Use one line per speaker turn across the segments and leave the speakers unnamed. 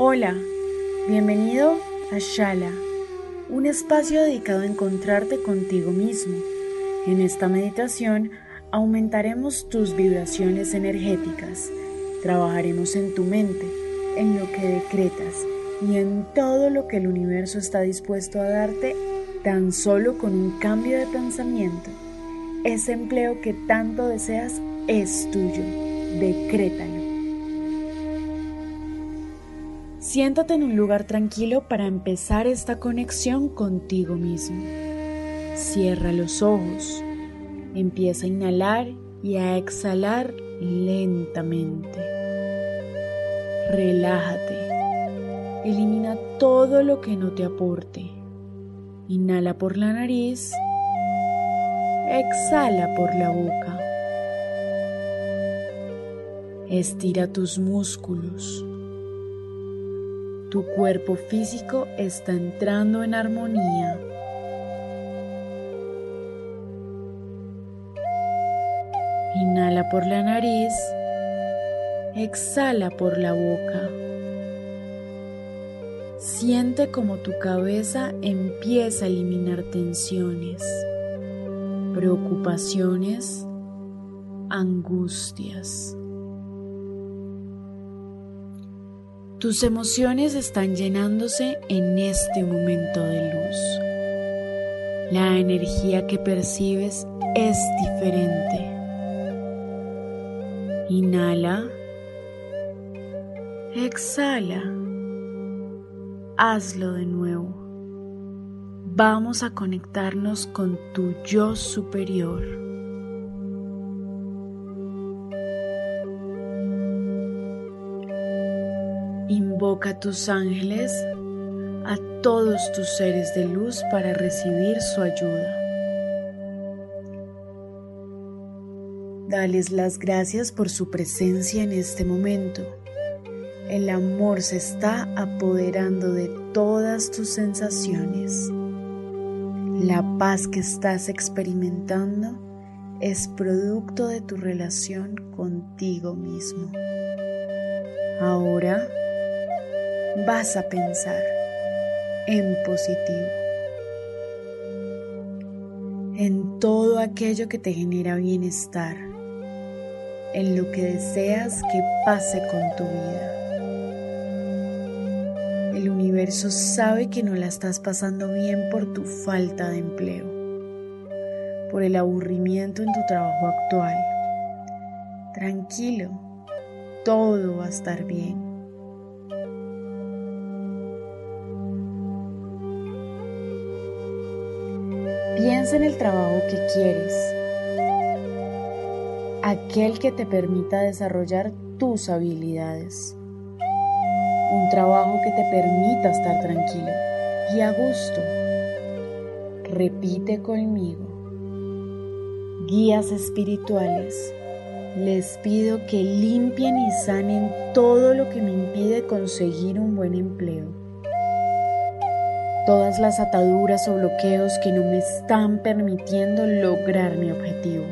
Hola, bienvenido a Shala, un espacio dedicado a encontrarte contigo mismo. En esta meditación aumentaremos tus vibraciones energéticas, trabajaremos en tu mente, en lo que decretas y en todo lo que el universo está dispuesto a darte tan solo con un cambio de pensamiento. Ese empleo que tanto deseas es tuyo, decrétalo. Siéntate en un lugar tranquilo para empezar esta conexión contigo mismo. Cierra los ojos. Empieza a inhalar y a exhalar lentamente. Relájate. Elimina todo lo que no te aporte. Inhala por la nariz. Exhala por la boca. Estira tus músculos. Tu cuerpo físico está entrando en armonía. Inhala por la nariz, exhala por la boca. Siente como tu cabeza empieza a eliminar tensiones, preocupaciones, angustias. Tus emociones están llenándose en este momento de luz. La energía que percibes es diferente. Inhala. Exhala. Hazlo de nuevo. Vamos a conectarnos con tu yo superior. Invoca a tus ángeles, a todos tus seres de luz para recibir su ayuda. Dales las gracias por su presencia en este momento. El amor se está apoderando de todas tus sensaciones. La paz que estás experimentando es producto de tu relación contigo mismo. Ahora vas a pensar en positivo, en todo aquello que te genera bienestar, en lo que deseas que pase con tu vida. El universo sabe que no la estás pasando bien por tu falta de empleo, por el aburrimiento en tu trabajo actual. Tranquilo, todo va a estar bien. Piensa en el trabajo que quieres, aquel que te permita desarrollar tus habilidades, un trabajo que te permita estar tranquilo y a gusto. Repite conmigo. Guías espirituales, les pido que limpien y sanen todo lo que me impide conseguir un buen empleo todas las ataduras o bloqueos que no me están permitiendo lograr mi objetivo.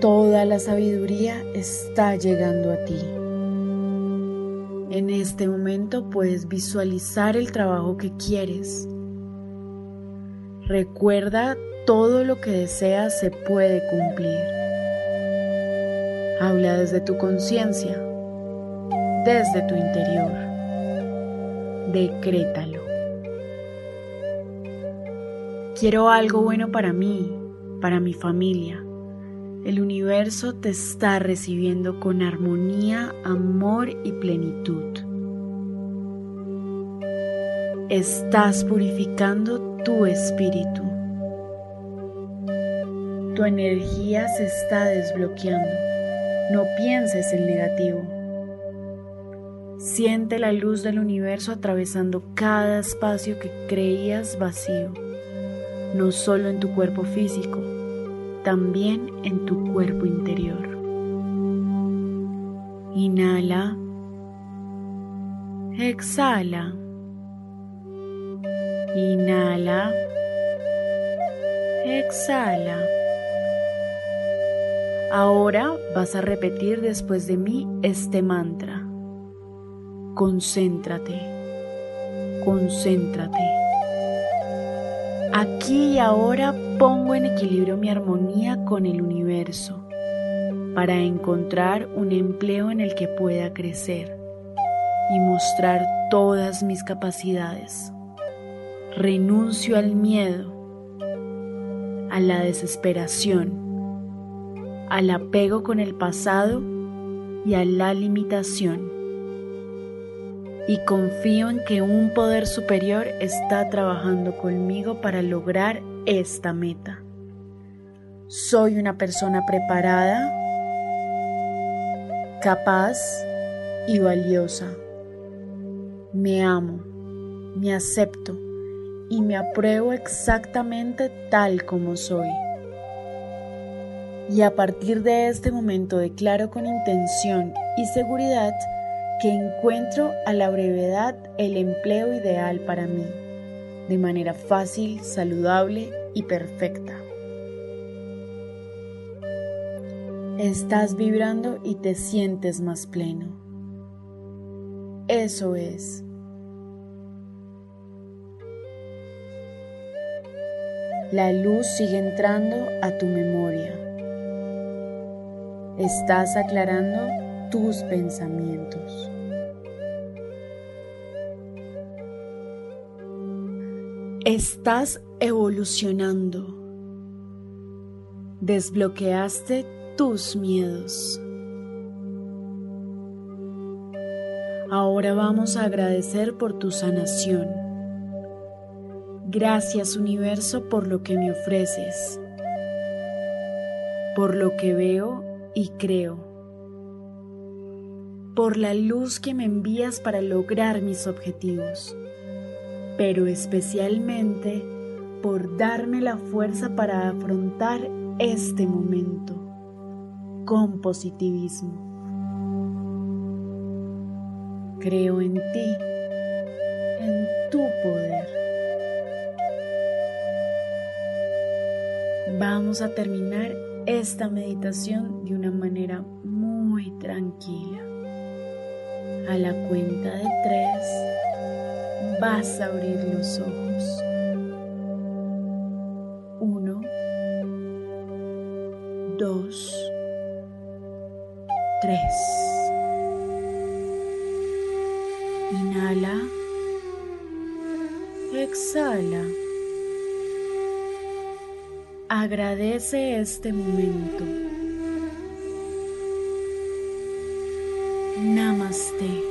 Toda la sabiduría está llegando a ti. En este momento puedes visualizar el trabajo que quieres. Recuerda todo lo que deseas se puede cumplir. Habla desde tu conciencia, desde tu interior decrétalo. Quiero algo bueno para mí, para mi familia. El universo te está recibiendo con armonía, amor y plenitud. Estás purificando tu espíritu. Tu energía se está desbloqueando No pienses en negativo. Siente la luz del universo atravesando cada espacio que creías vacío, no solo en tu cuerpo físico, también en tu cuerpo interior. Inhala. Exhala. Inhala. Exhala. Ahora vas a repetir después de mí este mantra. Concéntrate. Concéntrate. Aquí y ahora pongo en equilibrio mi armonía con el universo para encontrar un empleo en el que pueda crecer y mostrar todas mis capacidades. Renuncio al miedo, a la desesperación, al apego con el pasado y a la limitación. Y confío en que un poder superior está trabajando conmigo para lograr esta meta. Soy una persona preparada capaz y valiosa. Me amo, me acepto y me apruebo exactamente tal como soy. Y a partir de este momento declaro con intención y seguridad que encuentro a la brevedad el empleo ideal para mí, de manera fácil, saludable y perfecta. Estás vibrando y te sientes más pleno. Eso es. La luz sigue entrando a tu memoria. Estás aclarando tus pensamientos. Estás evolucionando. Desbloqueaste tus miedos. Ahora vamos a agradecer por tu sanación. Gracias universo por lo que me ofreces, por lo que veo y creo, por la luz que me envías para lograr mis objetivos, pero especialmente por darme la fuerza para afrontar este momento con positivismo. Creo en ti, en tu poder. Vamos a terminar esta meditación de una manera muy tranquila. A la cuenta de tres vas a abrir los ojos. Uno, dos, 3. Inhala. Exhala. Agradece este momento. Namaste.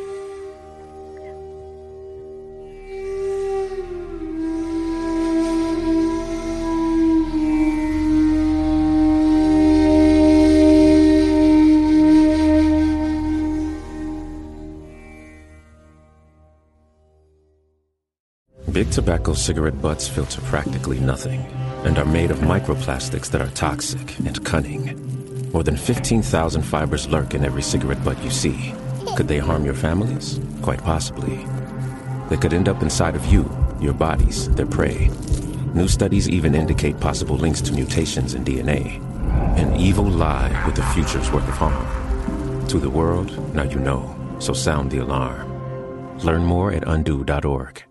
Big tobacco cigarette butts filter practically nothing and are made of microplastics that are toxic and cunning. More than 15,000 fibers lurk in every cigarette butt you see. Could they harm your families? Quite possibly. They could end up inside of you, your bodies, their prey. New studies even indicate possible links to mutations in DNA. An evil lie with the future's worth of harm. To the world, now you know, so sound the alarm. Learn more at undo.org.